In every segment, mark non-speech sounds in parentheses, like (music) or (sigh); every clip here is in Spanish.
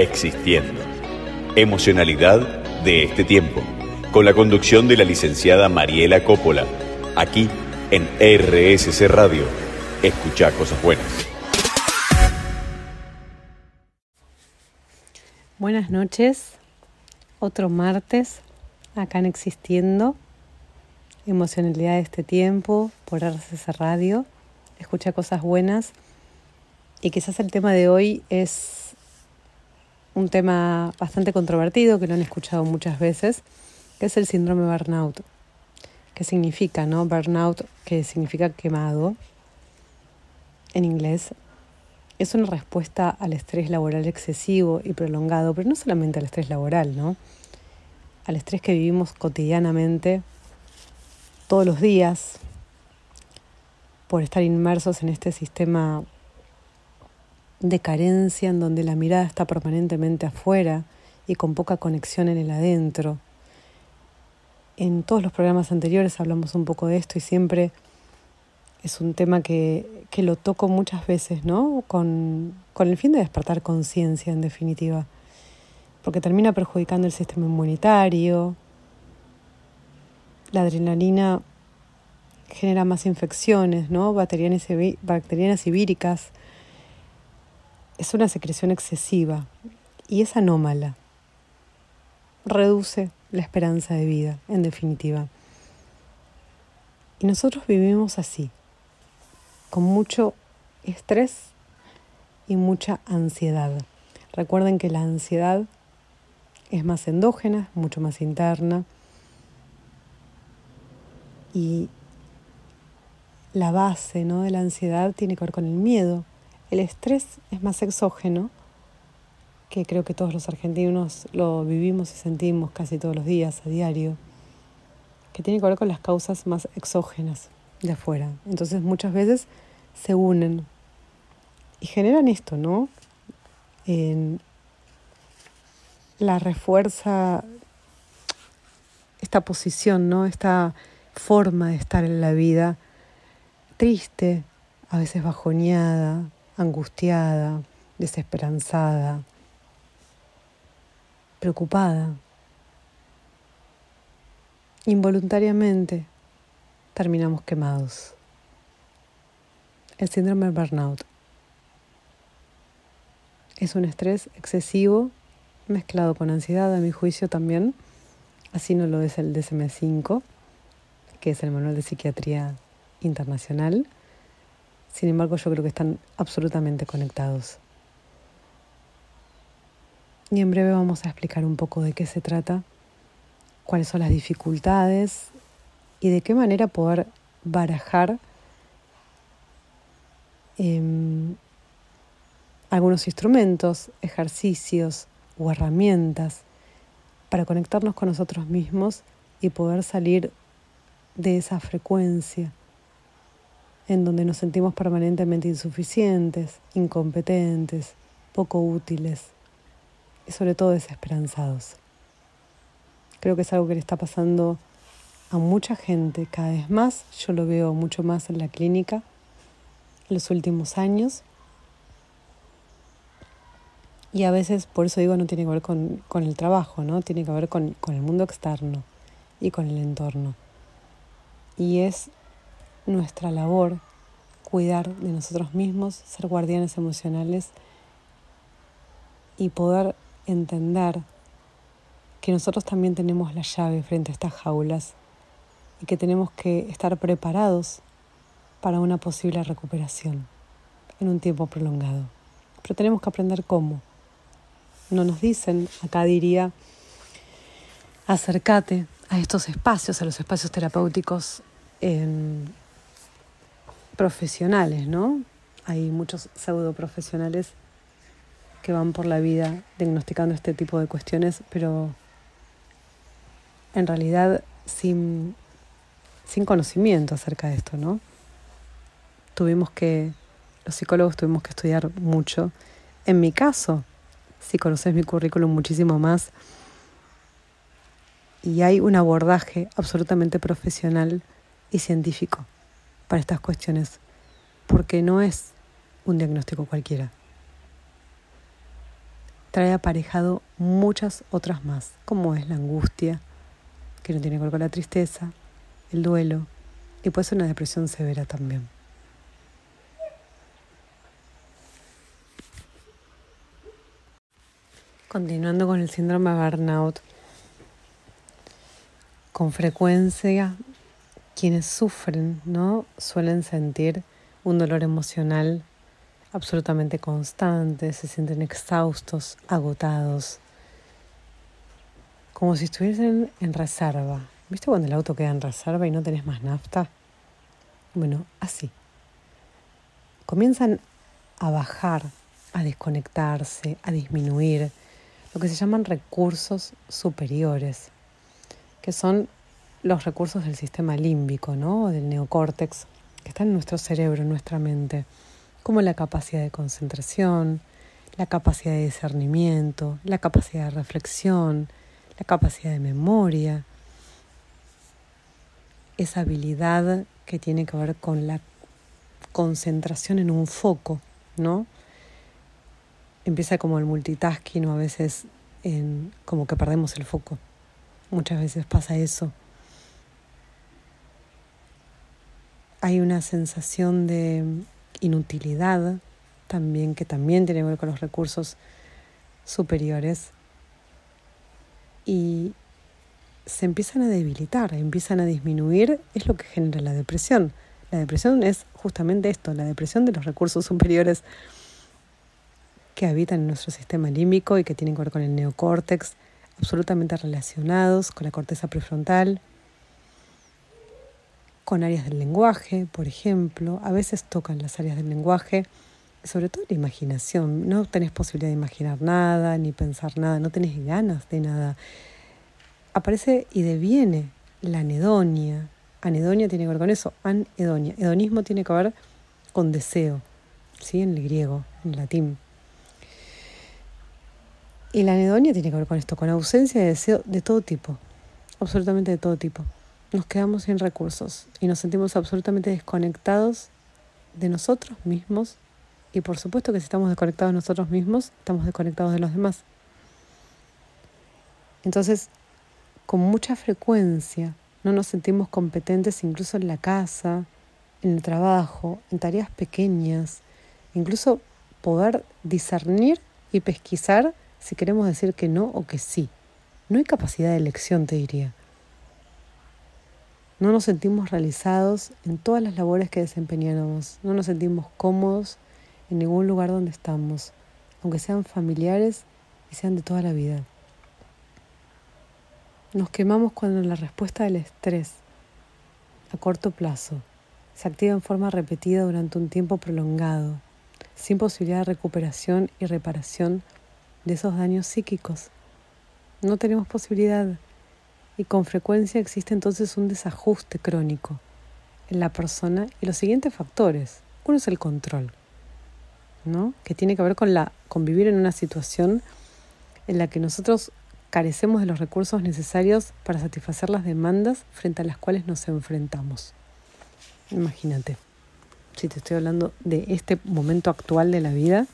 Existiendo. Emocionalidad de este tiempo. Con la conducción de la licenciada Mariela Coppola. Aquí en RSC Radio. Escucha cosas buenas. Buenas noches. Otro martes acá en Existiendo. Emocionalidad de este tiempo por RSC Radio. Escucha cosas buenas. Y quizás el tema de hoy es un tema bastante controvertido que lo han escuchado muchas veces, que es el síndrome burnout. ¿Qué significa, no? Burnout, que significa quemado en inglés. Es una respuesta al estrés laboral excesivo y prolongado, pero no solamente al estrés laboral, ¿no? Al estrés que vivimos cotidianamente, todos los días, por estar inmersos en este sistema de carencia en donde la mirada está permanentemente afuera y con poca conexión en el adentro. En todos los programas anteriores hablamos un poco de esto y siempre es un tema que, que lo toco muchas veces, ¿no? Con, con el fin de despertar conciencia, en definitiva. Porque termina perjudicando el sistema inmunitario. La adrenalina genera más infecciones, ¿no? Bacterianas bacterianas víricas es una secreción excesiva y es anómala. Reduce la esperanza de vida, en definitiva. Y nosotros vivimos así, con mucho estrés y mucha ansiedad. Recuerden que la ansiedad es más endógena, mucho más interna. Y la base ¿no? de la ansiedad tiene que ver con el miedo, el estrés es más exógeno, que creo que todos los argentinos lo vivimos y sentimos casi todos los días, a diario, que tiene que ver con las causas más exógenas de afuera. Entonces muchas veces se unen y generan esto, ¿no? En la refuerza esta posición, ¿no? Esta forma de estar en la vida triste, a veces bajoneada, angustiada, desesperanzada, preocupada. Involuntariamente terminamos quemados. El síndrome de burnout es un estrés excesivo mezclado con ansiedad, a mi juicio también. Así no lo es el DSM-5, que es el Manual de Psiquiatría Internacional sin embargo, yo creo que están absolutamente conectados. Y en breve vamos a explicar un poco de qué se trata, cuáles son las dificultades y de qué manera poder barajar em, algunos instrumentos, ejercicios o herramientas para conectarnos con nosotros mismos y poder salir de esa frecuencia en donde nos sentimos permanentemente insuficientes, incompetentes, poco útiles y sobre todo desesperanzados. Creo que es algo que le está pasando a mucha gente cada vez más. Yo lo veo mucho más en la clínica en los últimos años. Y a veces, por eso digo, no tiene que ver con, el trabajo, ¿no? Tiene que ver con, con el mundo externo y con el entorno. Y es nuestra labor cuidar de nosotros mismos, ser guardianes emocionales y poder entender que nosotros también tenemos la llave frente a estas jaulas y que tenemos que estar preparados para una posible recuperación en un tiempo prolongado. Pero tenemos que aprender cómo. No nos dicen, acá diría, acércate a estos espacios, a los espacios terapéuticos profesionales, ¿no? Hay muchos pseudo profesionales que van por la vida diagnosticando este tipo de cuestiones, pero en realidad sin, sin conocimiento acerca de esto, ¿no? Tuvimos que, los psicólogos tuvimos que estudiar mucho. En mi caso, si conoces mi currículum muchísimo más, y hay un abordaje absolutamente profesional y científico para estas cuestiones, porque no es un diagnóstico cualquiera. trae aparejado muchas otras más, como es la angustia, que no tiene que ver con la tristeza, el duelo y puede ser una depresión severa también. Continuando con el síndrome de burnout, con frecuencia quienes sufren no suelen sentir un dolor emocional absolutamente constante, se sienten exhaustos, agotados, como si estuviesen en reserva. ¿Viste cuando el auto queda en reserva y no tenés más nafta? Bueno, así. Comienzan a bajar, a desconectarse, a disminuir lo que se llaman recursos superiores, que son los recursos del sistema límbico, ¿no? del neocórtex, que están en nuestro cerebro, en nuestra mente, como la capacidad de concentración, la capacidad de discernimiento, la capacidad de reflexión, la capacidad de memoria, esa habilidad que tiene que ver con la concentración en un foco, ¿no? Empieza como el multitasking o a veces en, como que perdemos el foco. Muchas veces pasa eso. Hay una sensación de inutilidad también, que también tiene que ver con los recursos superiores. Y se empiezan a debilitar, empiezan a disminuir, es lo que genera la depresión. La depresión es justamente esto, la depresión de los recursos superiores que habitan en nuestro sistema límbico y que tienen que ver con el neocórtex, absolutamente relacionados con la corteza prefrontal, con áreas del lenguaje, por ejemplo. A veces tocan las áreas del lenguaje, sobre todo la imaginación. No tenés posibilidad de imaginar nada, ni pensar nada, no tenés ganas de nada aparece y deviene la anedonia. Anedonia tiene que ver con eso, anedonia. Hedonismo tiene que ver con deseo, ¿sí? en el griego, en latín. Y la anedonia tiene que ver con esto, con ausencia de deseo de todo tipo, absolutamente de todo tipo. Nos quedamos sin recursos y nos sentimos absolutamente desconectados de nosotros mismos y por supuesto que si estamos desconectados de nosotros mismos, estamos desconectados de los demás. Entonces, con mucha frecuencia no nos sentimos competentes incluso en la casa, en el trabajo, en tareas pequeñas, incluso poder discernir y pesquisar si queremos decir que no o que sí. No hay capacidad de elección, te diría. No nos sentimos realizados en todas las labores que desempeñamos. No nos sentimos cómodos en ningún lugar donde estamos, aunque sean familiares y sean de toda la vida. Nos quemamos cuando la respuesta del estrés a corto plazo se activa en forma repetida durante un tiempo prolongado, sin posibilidad de recuperación y reparación de esos daños psíquicos. No tenemos posibilidad y con frecuencia existe entonces un desajuste crónico en la persona y los siguientes factores. Uno es el control, ¿no? que tiene que ver con la convivir en una situación en la que nosotros carecemos de los recursos necesarios para satisfacer las demandas frente a las cuales nos enfrentamos. Imagínate, si te estoy hablando de este momento actual de la vida,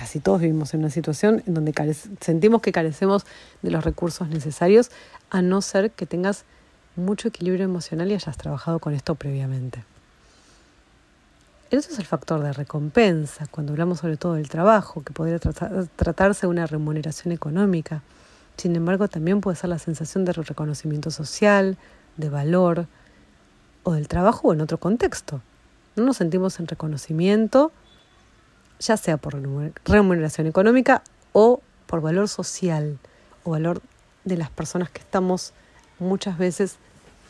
casi todos vivimos en una situación en donde sentimos que carecemos de los recursos necesarios, a no ser que tengas mucho equilibrio emocional y hayas trabajado con esto previamente. Eso es el factor de recompensa, cuando hablamos sobre todo del trabajo, que podría tratarse de una remuneración económica. Sin embargo, también puede ser la sensación de reconocimiento social, de valor o del trabajo o en otro contexto. No nos sentimos en reconocimiento, ya sea por remuneración económica o por valor social o valor de las personas que estamos muchas veces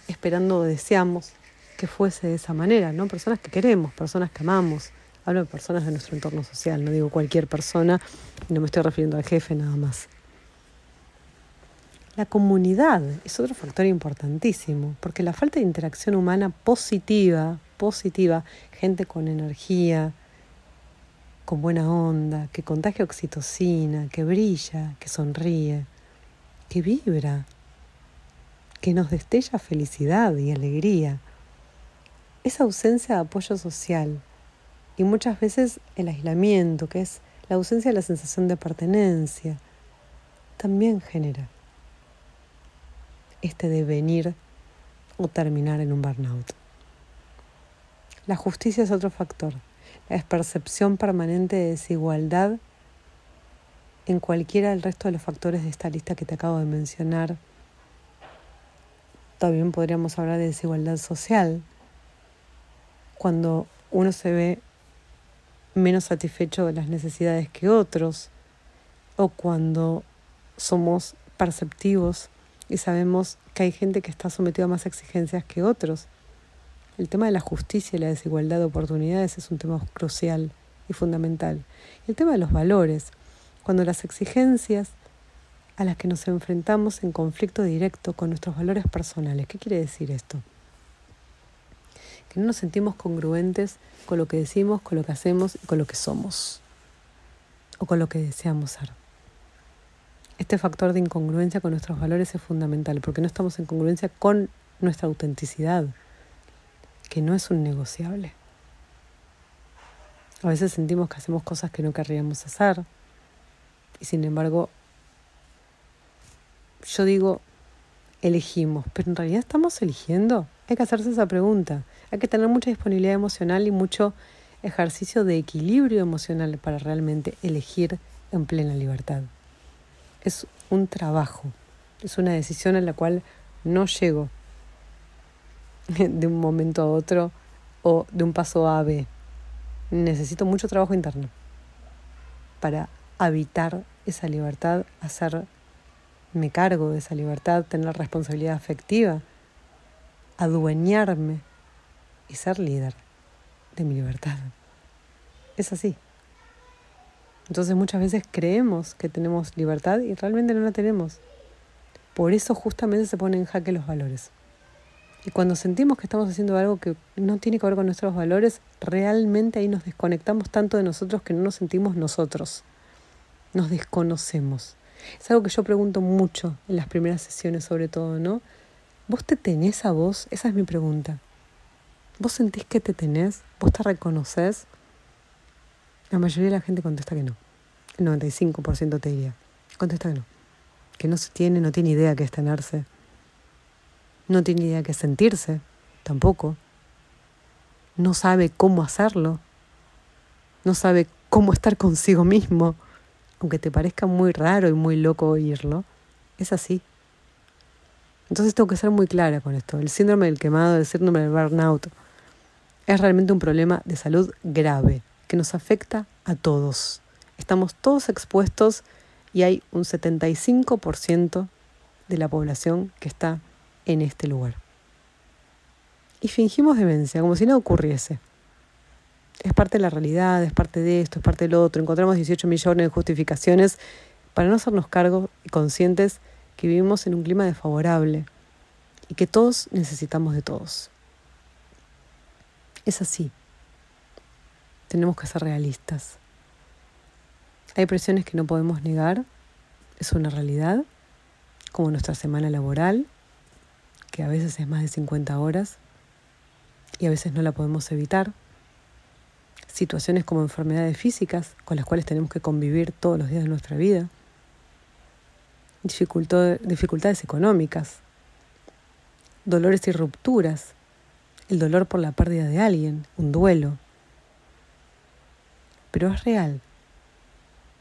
esperando o deseamos que fuese de esa manera, ¿no? Personas que queremos, personas que amamos. Hablo de personas de nuestro entorno social, no digo cualquier persona, no me estoy refiriendo al jefe nada más. La comunidad es otro factor importantísimo, porque la falta de interacción humana positiva, positiva, gente con energía, con buena onda, que contagia oxitocina, que brilla, que sonríe, que vibra, que nos destella felicidad y alegría. Esa ausencia de apoyo social y muchas veces el aislamiento, que es La ausencia de la sensación de pertenencia también genera este devenir o terminar en un burnout. La justicia es otro factor. La percepción permanente de desigualdad en cualquiera del resto de los factores de esta lista que te acabo de mencionar. También podríamos hablar de desigualdad social. Cuando uno se ve menos satisfecho de las necesidades que otros, o cuando somos perceptivos y sabemos que hay gente que está sometida a más exigencias que otros. El tema de la justicia y la desigualdad de oportunidades es un tema crucial y fundamental. El tema de los valores, cuando las exigencias a las que nos enfrentamos en conflicto directo con nuestros valores personales. ¿Qué quiere decir esto? Que no nos sentimos congruentes con lo que decimos, con lo que hacemos y con lo que somos, o con lo que deseamos ser. Este factor de incongruencia con nuestros valores es fundamental porque no estamos en congruencia con nuestra autenticidad, que no es un negociable. A veces sentimos que hacemos cosas que no querríamos hacer y sin embargo yo digo elegimos, pero en realidad estamos eligiendo. Hay que hacerse esa pregunta. Hay que tener mucha disponibilidad emocional y mucho ejercicio de equilibrio emocional para realmente elegir en plena libertad es un trabajo, es una decisión en la cual no llego (laughs) de un momento a otro o de un paso A a B. Necesito mucho trabajo interno para habitar esa libertad, hacerme cargo de esa libertad, tener responsabilidad afectiva, adueñarme y ser líder de mi libertad. Es así. Entonces muchas veces creemos que tenemos libertad y realmente no la tenemos. Por eso justamente se ponen en jaque los valores. Y cuando sentimos que estamos haciendo algo que no tiene que ver con nuestros valores, realmente ahí nos desconectamos tanto de nosotros que no nos sentimos nosotros. Nos desconocemos. Es algo que yo pregunto mucho en las primeras sesiones sobre todo, ¿no? ¿Vos te tenés a vos? Esa es mi pregunta. ¿Vos sentís que te tenés? ¿Vos te reconoces? La mayoría de la gente contesta que no. El 95% te diría. Contesta que no. Que no se tiene, no tiene idea qué es tenerse. No tiene idea qué sentirse, tampoco. No sabe cómo hacerlo. No sabe cómo estar consigo mismo. Aunque te parezca muy raro y muy loco oírlo, es así. Entonces tengo que ser muy clara con esto. El síndrome del quemado, el síndrome del burnout, es realmente un problema de salud grave que nos afecta a todos. Estamos todos expuestos y hay un 75% de la población que está en este lugar. Y fingimos demencia, como si no ocurriese. Es parte de la realidad, es parte de esto, es parte del otro. Encontramos 18 millones de justificaciones para no hacernos cargo y conscientes que vivimos en un clima desfavorable y que todos necesitamos de todos. Es así tenemos que ser realistas. Hay presiones que no podemos negar, es una realidad, como nuestra semana laboral, a veces es más de 50 horas y a veces no la podemos evitar. Situaciones como enfermedades físicas con las cuales tenemos que convivir todos los días de nuestra vida. dificultades económicas, dolores y rupturas, el dolor por la pérdida de alguien, un duelo, pero es real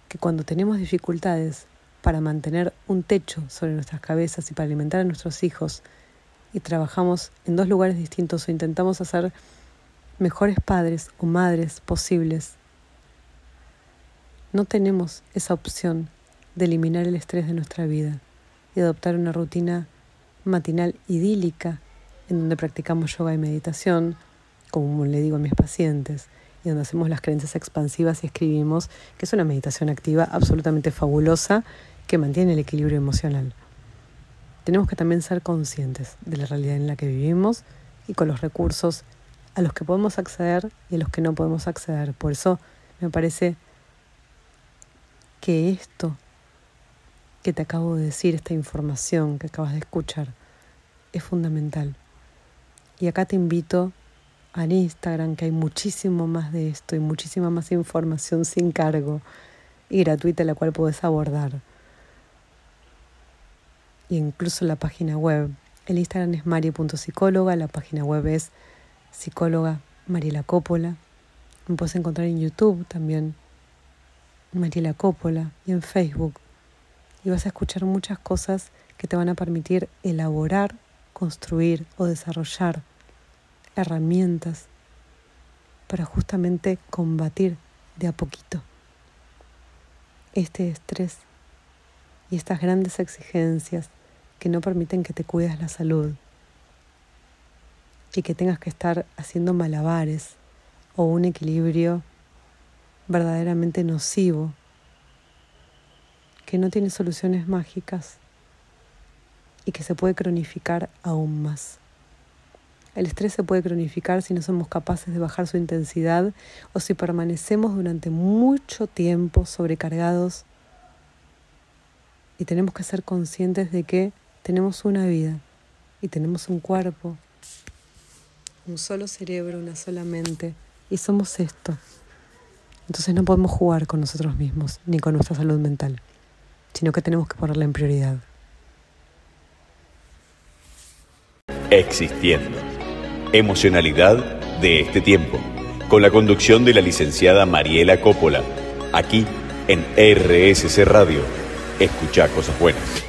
que cuando tenemos dificultades para mantener un techo sobre nuestras cabezas y para alimentar a nuestros hijos y trabajamos en dos lugares distintos o intentamos hacer mejores padres o madres posibles, no tenemos esa opción de eliminar el estrés de nuestra vida y adoptar una rutina matinal idílica en donde practicamos yoga y meditación, como le digo a mis pacientes, y donde hacemos las creencias expansivas y escribimos, que es una meditación activa absolutamente fabulosa que mantiene el equilibrio emocional. Tenemos que también ser conscientes de la realidad en la que vivimos y con los recursos a los que podemos acceder y a los que no podemos acceder. Por eso me parece que esto que te acabo de decir, esta información que acabas de escuchar, es fundamental. Y acá te invito en Instagram, que hay muchísimo más de esto y muchísima más información sin cargo y gratuita la cual puedes abordar. Y incluso la página web. El Instagram es mari.psicóloga, la página web es psicóloga Mariela Coppola. Me puedes encontrar en YouTube también, Mariela Coppola, y en Facebook. Y vas a escuchar muchas cosas que te van a permitir elaborar, construir o desarrollar herramientas para justamente combatir de a poquito este estrés y estas grandes exigencias que no permiten que te cuides la salud y que tengas que estar haciendo malabares o un equilibrio verdaderamente nocivo, que no tiene soluciones mágicas y que se puede cronificar aún más. El estrés se puede cronificar si no somos capaces de bajar su intensidad o si permanecemos durante mucho tiempo sobrecargados y tenemos que ser conscientes de que tenemos una vida y tenemos un cuerpo, un solo cerebro, una sola mente y somos esto. Entonces no podemos jugar con nosotros mismos ni con nuestra salud mental, sino que tenemos que ponerla en prioridad. Existiendo. Emocionalidad de este tiempo. Con la conducción de la licenciada Mariela Coppola. Aquí en RSC Radio. Escucha cosas buenas.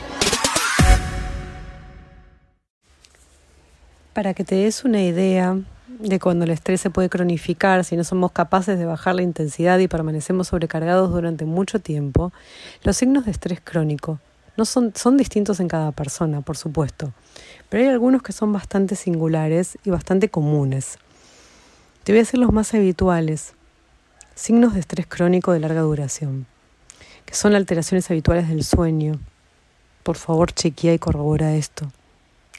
Para que te des una idea de cuando el estrés se puede cronificar, si no somos capaces de bajar la intensidad y permanecemos sobrecargados durante mucho tiempo, los signos de estrés crónico no son, son distintos en cada persona, por supuesto, pero hay algunos que son bastante singulares y bastante comunes. Te voy a decir los más habituales. Signos de estrés crónico de larga duración, que son alteraciones habituales del sueño. Por favor, chequea y corrobora esto.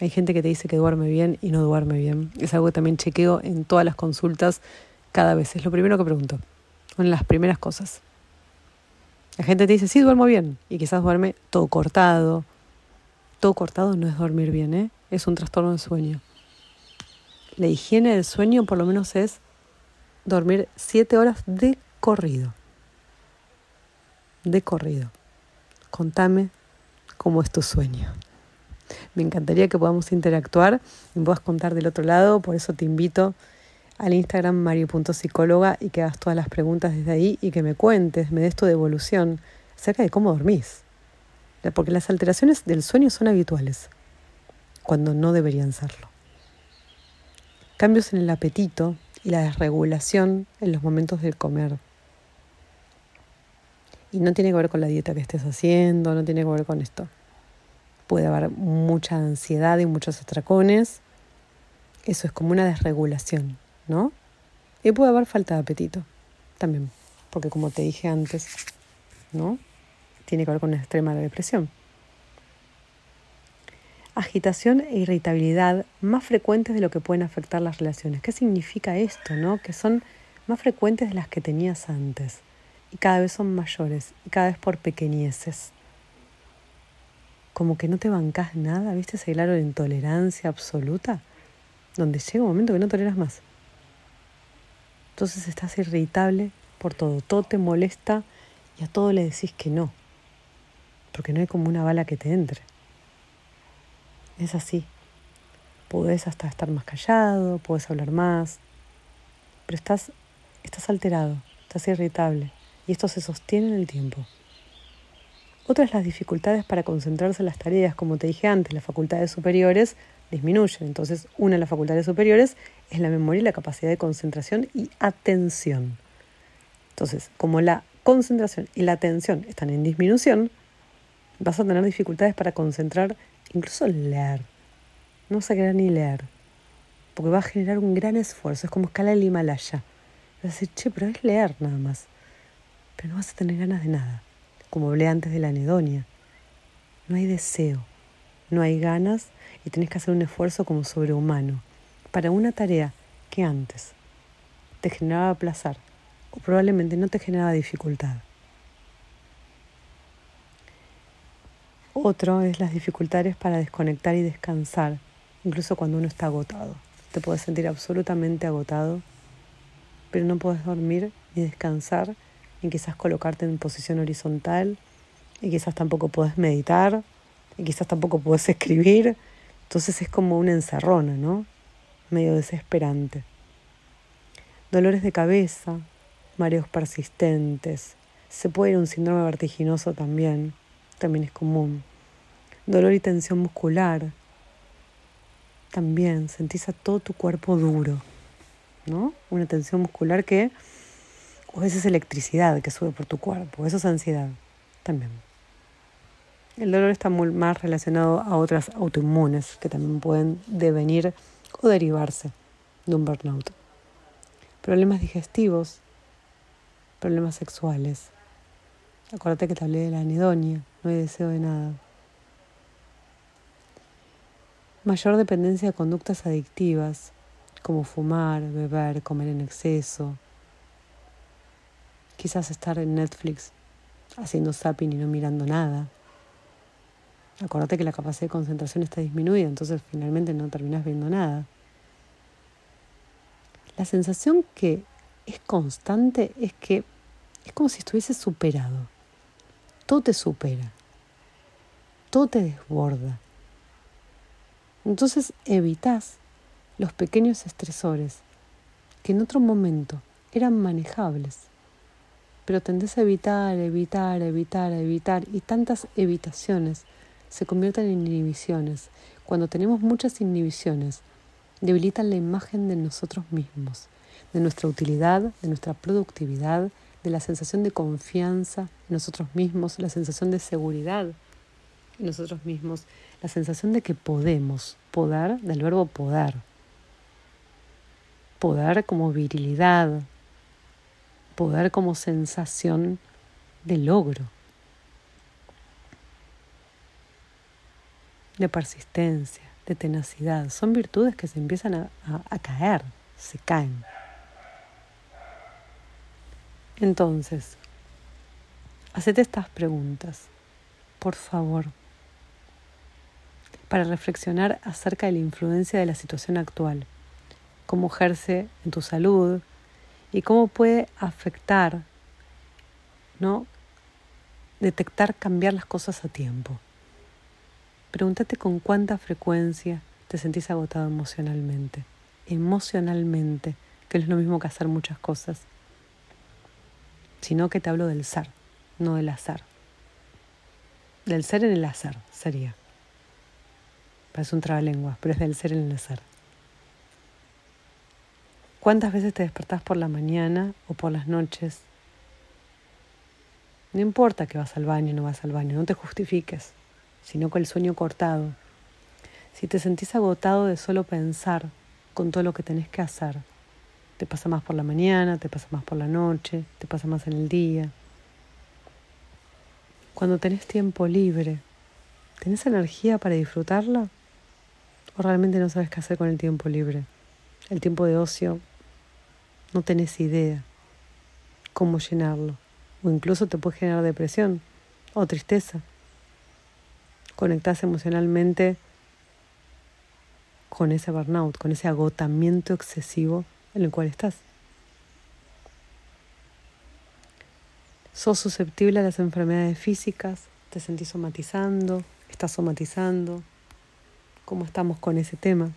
Hay gente que te dice que duerme bien y no duerme bien. Es algo que también chequeo en todas las consultas cada vez. Es lo primero que pregunto. Son las primeras cosas. La gente te dice, sí, duermo bien. Y quizás duerme todo cortado. Todo cortado no es dormir bien, ¿eh? Es un trastorno del sueño. La higiene del sueño por lo menos es dormir siete horas de corrido. De corrido. Contame cómo es tu sueño. Me encantaría que podamos interactuar y puedas contar del otro lado, por eso te invito al Instagram mario.psicóloga y que hagas todas las preguntas desde ahí y que me cuentes, me des tu devolución acerca de cómo dormís. Porque las alteraciones del sueño son habituales, cuando no deberían serlo. Cambios en el apetito y la desregulación en los momentos del comer. Y no tiene que ver con la dieta que estés haciendo, no tiene que ver con esto puede haber mucha ansiedad y muchos atracones. Eso es como una desregulación, ¿no? Y puede haber falta de apetito también, porque como te dije antes, ¿no? Tiene que ver con la extrema depresión. Agitación e irritabilidad más frecuentes de lo que pueden afectar las relaciones. ¿Qué significa esto, no? Que son más frecuentes de las que tenías antes y cada vez son mayores y cada vez por pequeñeces como que no te bancas nada, ¿viste ese claro de intolerancia absoluta? Donde llega un momento que no toleras más. Entonces estás irritable por todo, todo te molesta y a todo le decís que no, porque no hay como una bala que te entre. Es así. Podés hasta estar más callado, puedes hablar más, pero estás, estás alterado, estás irritable y esto se sostiene en el tiempo. Otras las dificultades para concentrarse en las tareas, como te dije antes, las facultades superiores disminuyen. Entonces, una de las facultades superiores es la memoria y la capacidad de concentración y atención. Entonces, como la concentración y la atención están en disminución, vas a tener dificultades para concentrar, incluso leer. No vas a querer ni leer, porque va a generar un gran esfuerzo. Es como escala del Himalaya. Vas a decir, che, pero es leer nada más. Pero no vas a tener ganas de nada como hablé antes de la anedonia. No hay deseo, no hay ganas y tenés que hacer un esfuerzo como sobrehumano para una tarea que antes te generaba placer o probablemente no te generaba dificultad. Otro es las dificultades para desconectar y descansar, incluso cuando uno está agotado. Te puedes sentir absolutamente agotado, pero no puedes dormir ni descansar y quizás colocarte en posición horizontal y quizás tampoco puedes meditar y quizás tampoco puedes escribir. Entonces es como una encerrona, ¿no? Medio desesperante. Dolores de cabeza, mareos persistentes. Se puede ir un síndrome vertiginoso también, también es común. Dolor y tensión muscular. También sentís a todo tu cuerpo duro, ¿no? Una tensión muscular que, o a veces electricidad que sube por tu cuerpo, eso es ansiedad también. El dolor está más relacionado a otras autoinmunes que también pueden devenir o derivarse de un burnout. Problemas digestivos, problemas sexuales. Acuérdate que te hablé de la anedonia, no hay deseo de nada. Mayor dependencia de conductas adictivas, como fumar, beber, comer en exceso. Quizás estar en Netflix haciendo zapping y no mirando nada. Acordate que la capacidad de concentración está disminuida, entonces finalmente no terminas viendo nada. La sensación que es constante es que es como si estuvieses superado. Todo te supera. Todo te desborda. Entonces evitas los pequeños estresores que en otro momento eran manejables. Pero tendés a evitar, evitar, evitar, evitar y tantas evitaciones se convierten en inhibiciones. Cuando tenemos muchas inhibiciones, debilitan la imagen de nosotros mismos, de nuestra utilidad, de nuestra productividad, de la sensación de confianza en nosotros mismos, la sensación de seguridad en nosotros mismos, la sensación de que podemos, poder del verbo poder, poder como virilidad, poder como sensación de logro. de persistencia, de tenacidad. Son virtudes que se empiezan a, caer, se caen. Entonces, hacete estas preguntas, por favor, para reflexionar acerca de la influencia de la situación actual, cómo ejerce en tu salud y cómo puede afectar, ¿no? Detectar cambiar las cosas a tiempo. Pregúntate con cuánta frecuencia te sentís agotado emocionalmente. Emocionalmente, que no es lo mismo que hacer muchas cosas, sino que te hablo del ser, no del azar. Del ser en el azar sería. Parece un trabalengua, pero es del ser en el azar. ¿Cuántas veces te despertás por la mañana o por las noches? No importa que vas al baño o no vas al baño, no te justifiques sino con el sueño cortado. Si te sentís agotado de solo pensar con todo lo que tenés que hacer, te pasa más por la mañana, te pasa más por la noche, te pasa más en el día. Cuando tenés tiempo libre, ¿tenés energía para disfrutarla? ¿O realmente no sabes qué hacer con el tiempo libre? El tiempo de ocio, no tenés idea cómo llenarlo. O incluso te puede generar depresión o tristeza conectas emocionalmente con ese burnout, con ese agotamiento excesivo en el cual estás. Sos susceptible a las enfermedades físicas, te sentís somatizando, estás somatizando. ¿Cómo estamos con ese tema?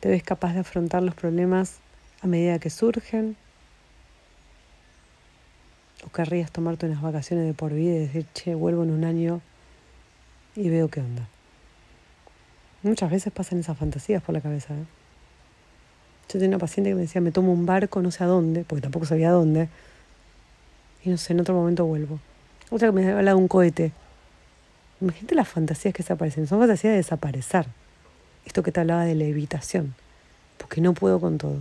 ¿Te ves capaz de afrontar los problemas a medida que surgen? ¿O querrías tomarte unas vacaciones de por vida y decir, che, vuelvo en un año y veo qué onda? Muchas veces pasan esas fantasías por la cabeza. ¿eh? Yo tenía una paciente que me decía, me tomo un barco no sé a dónde, porque tampoco sabía a dónde, y no sé, en otro momento vuelvo. Otra que me habla de un cohete. Imagínate las fantasías que se aparecen. Son fantasías de desaparecer. Esto que te hablaba de la evitación. Porque no puedo con todo.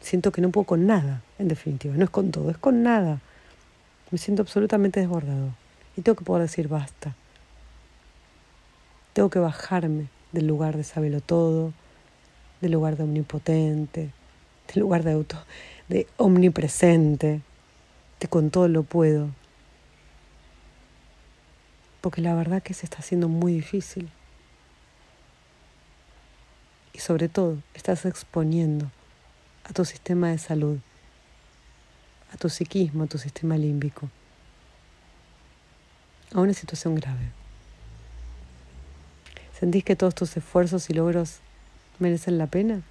Siento que no puedo con nada, en definitiva. No es con todo, es con nada. Me siento absolutamente desbordado y tengo que poder decir basta. Tengo que bajarme del lugar de saberlo todo, del lugar de omnipotente, del lugar de auto, de omnipresente, de con todo lo puedo. Porque la verdad que se está haciendo muy difícil. Y sobre todo, estás exponiendo a tu sistema de salud a tu psiquismo, a tu sistema límbico, a una situación grave. ¿Sentís que todos tus esfuerzos y logros merecen la pena?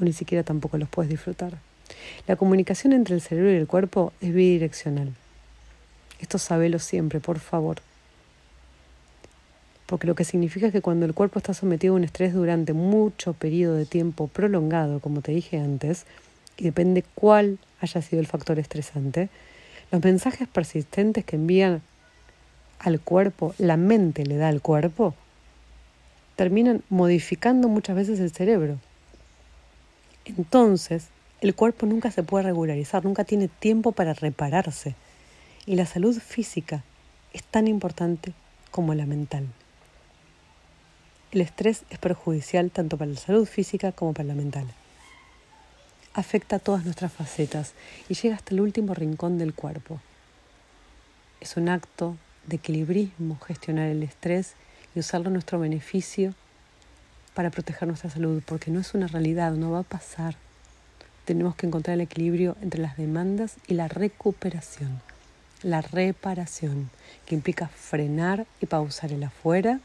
¿O ni siquiera tampoco los puedes disfrutar? La comunicación entre el cerebro y el cuerpo es bidireccional. Esto sabelo siempre, por favor. Porque lo que significa es que cuando el cuerpo está sometido a un estrés durante mucho periodo de tiempo prolongado, como te dije antes, y depende cuál haya sido el factor estresante, los mensajes persistentes que envían al cuerpo, la mente le da al cuerpo, terminan modificando muchas veces el cerebro. Entonces, el cuerpo nunca se puede regularizar, nunca tiene tiempo para repararse. Y la salud física es tan importante como la mental. El estrés es perjudicial tanto para la salud física como para la mental. Afecta a todas nuestras facetas y llega hasta el último rincón del cuerpo. Es un acto de equilibrismo gestionar el estrés y usarlo a nuestro beneficio para proteger nuestra salud, porque no es una realidad, no va a pasar. Tenemos que encontrar el equilibrio entre las demandas y la recuperación, la reparación, que implica frenar y pausar el afuera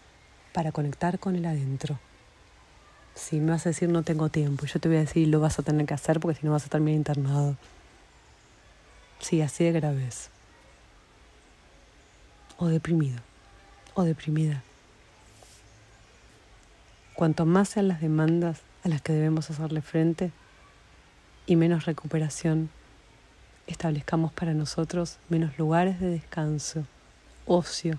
para conectar con el adentro. Si me vas a decir no tengo tiempo, yo te voy a decir lo vas a tener que hacer porque si no vas a terminar internado. Sí, así de grave O deprimido, o deprimida. Cuanto más sean las demandas a las que debemos hacerle frente y menos recuperación establezcamos para nosotros, menos lugares de descanso, ocio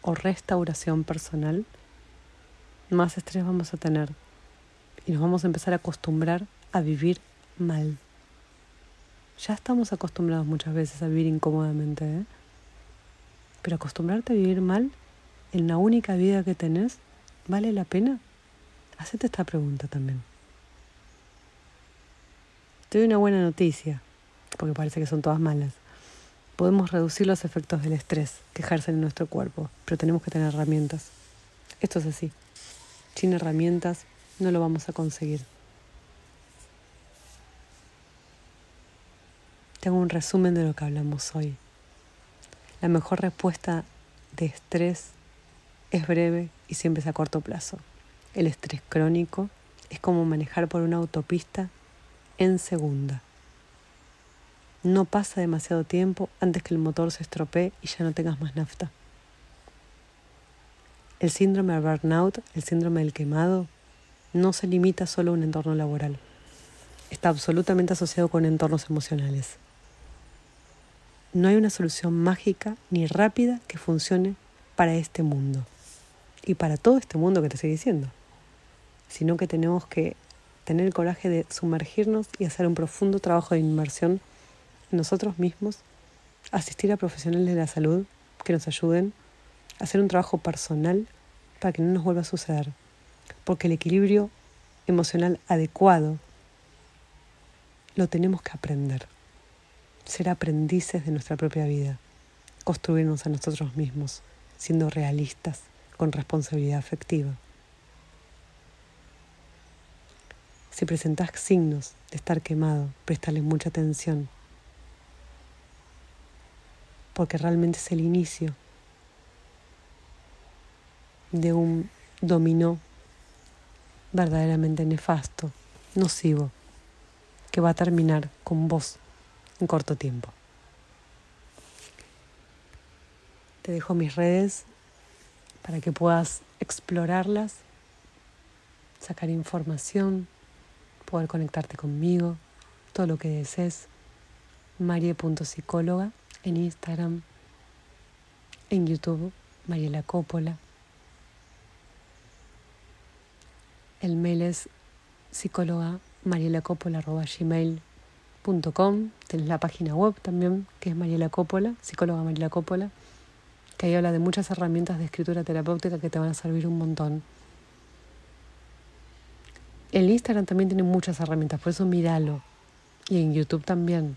o restauración personal, más estrés vamos a tener y nos vamos a empezar a acostumbrar a vivir mal. Ya estamos acostumbrados muchas veces a vivir incómodamente, ¿eh? pero acostumbrarte a vivir mal en la única vida que tenés, ¿vale la pena? Hacete esta pregunta también. Te doy una buena noticia, porque parece que son todas malas. Podemos reducir los efectos del estrés que ejercen en nuestro cuerpo, pero tenemos que tener herramientas. Esto es así. Sin herramientas no lo vamos a conseguir. Tengo un resumen de lo que hablamos hoy. La mejor respuesta de estrés es breve y siempre es a corto plazo. El estrés crónico es como manejar por una autopista en segunda. No pasa demasiado tiempo antes que el motor se estropee y ya no tengas más nafta. El síndrome de burnout, el síndrome del quemado, no se limita solo a un entorno laboral. Está absolutamente asociado con entornos emocionales. No hay una solución mágica ni rápida que funcione para este mundo y para todo este mundo que te estoy diciendo sino que tenemos que tener el coraje de sumergirnos y hacer un profundo trabajo de inmersión en nosotros mismos, asistir a profesionales de la salud que nos ayuden, hacer un trabajo personal para que no nos vuelva a suceder, porque el equilibrio emocional adecuado lo tenemos que aprender, ser aprendices de nuestra propia vida, construirnos a nosotros mismos, siendo realistas, con responsabilidad afectiva. Si presentas signos de estar quemado, préstale mucha atención, porque realmente es el inicio de un dominó verdaderamente nefasto, nocivo, que va a terminar con vos en corto tiempo. Te dejo mis redes para que puedas explorarlas, sacar información poder conectarte conmigo, todo lo que desees. Marie.psicóloga en Instagram, en YouTube, Mariela Coppola. El mail es psicóloga gmail.com Tienes la página web también, que es Mariela Coppola, psicóloga Mariela Coppola, que ahí habla de muchas herramientas de escritura terapéutica que te van a servir un montón. El Instagram también tiene muchas herramientas, por eso míralo. Y en YouTube también.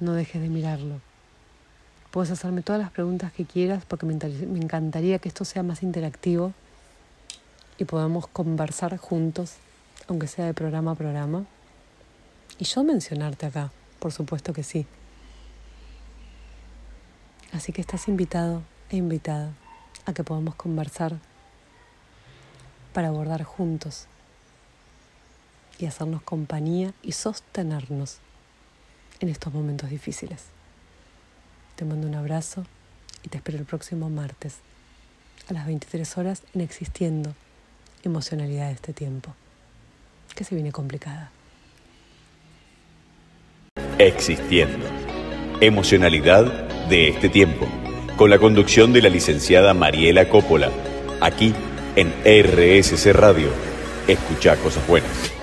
No dejes de mirarlo. Puedes hacerme todas las preguntas que quieras porque me encantaría que esto sea más interactivo y podamos conversar juntos, aunque sea de programa a programa. Y yo mencionarte acá, Por supuesto que sí. Así que estás invitado e invitada a que podamos conversar para abordar juntos y hacernos compañía y sostenernos en estos momentos difíciles. Te mando un abrazo y te espero el próximo martes a las 23 horas en Existiendo, emocionalidad de este tiempo, que se viene complicada. Existiendo, emocionalidad de este tiempo, con la conducción de la licenciada Mariela Coppola, aquí en RSC Radio. Escucha cosas buenas.